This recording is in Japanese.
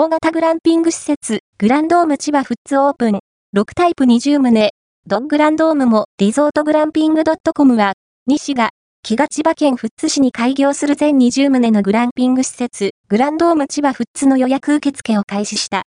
大型グランピング施設、グランドーム千葉フッツオープン、6タイプ20棟、ドッグランドームもリゾートグランピング .com は、西が、木が千葉県富津市に開業する全20棟のグランピング施設、グランドーム千葉富津の予約受付を開始した。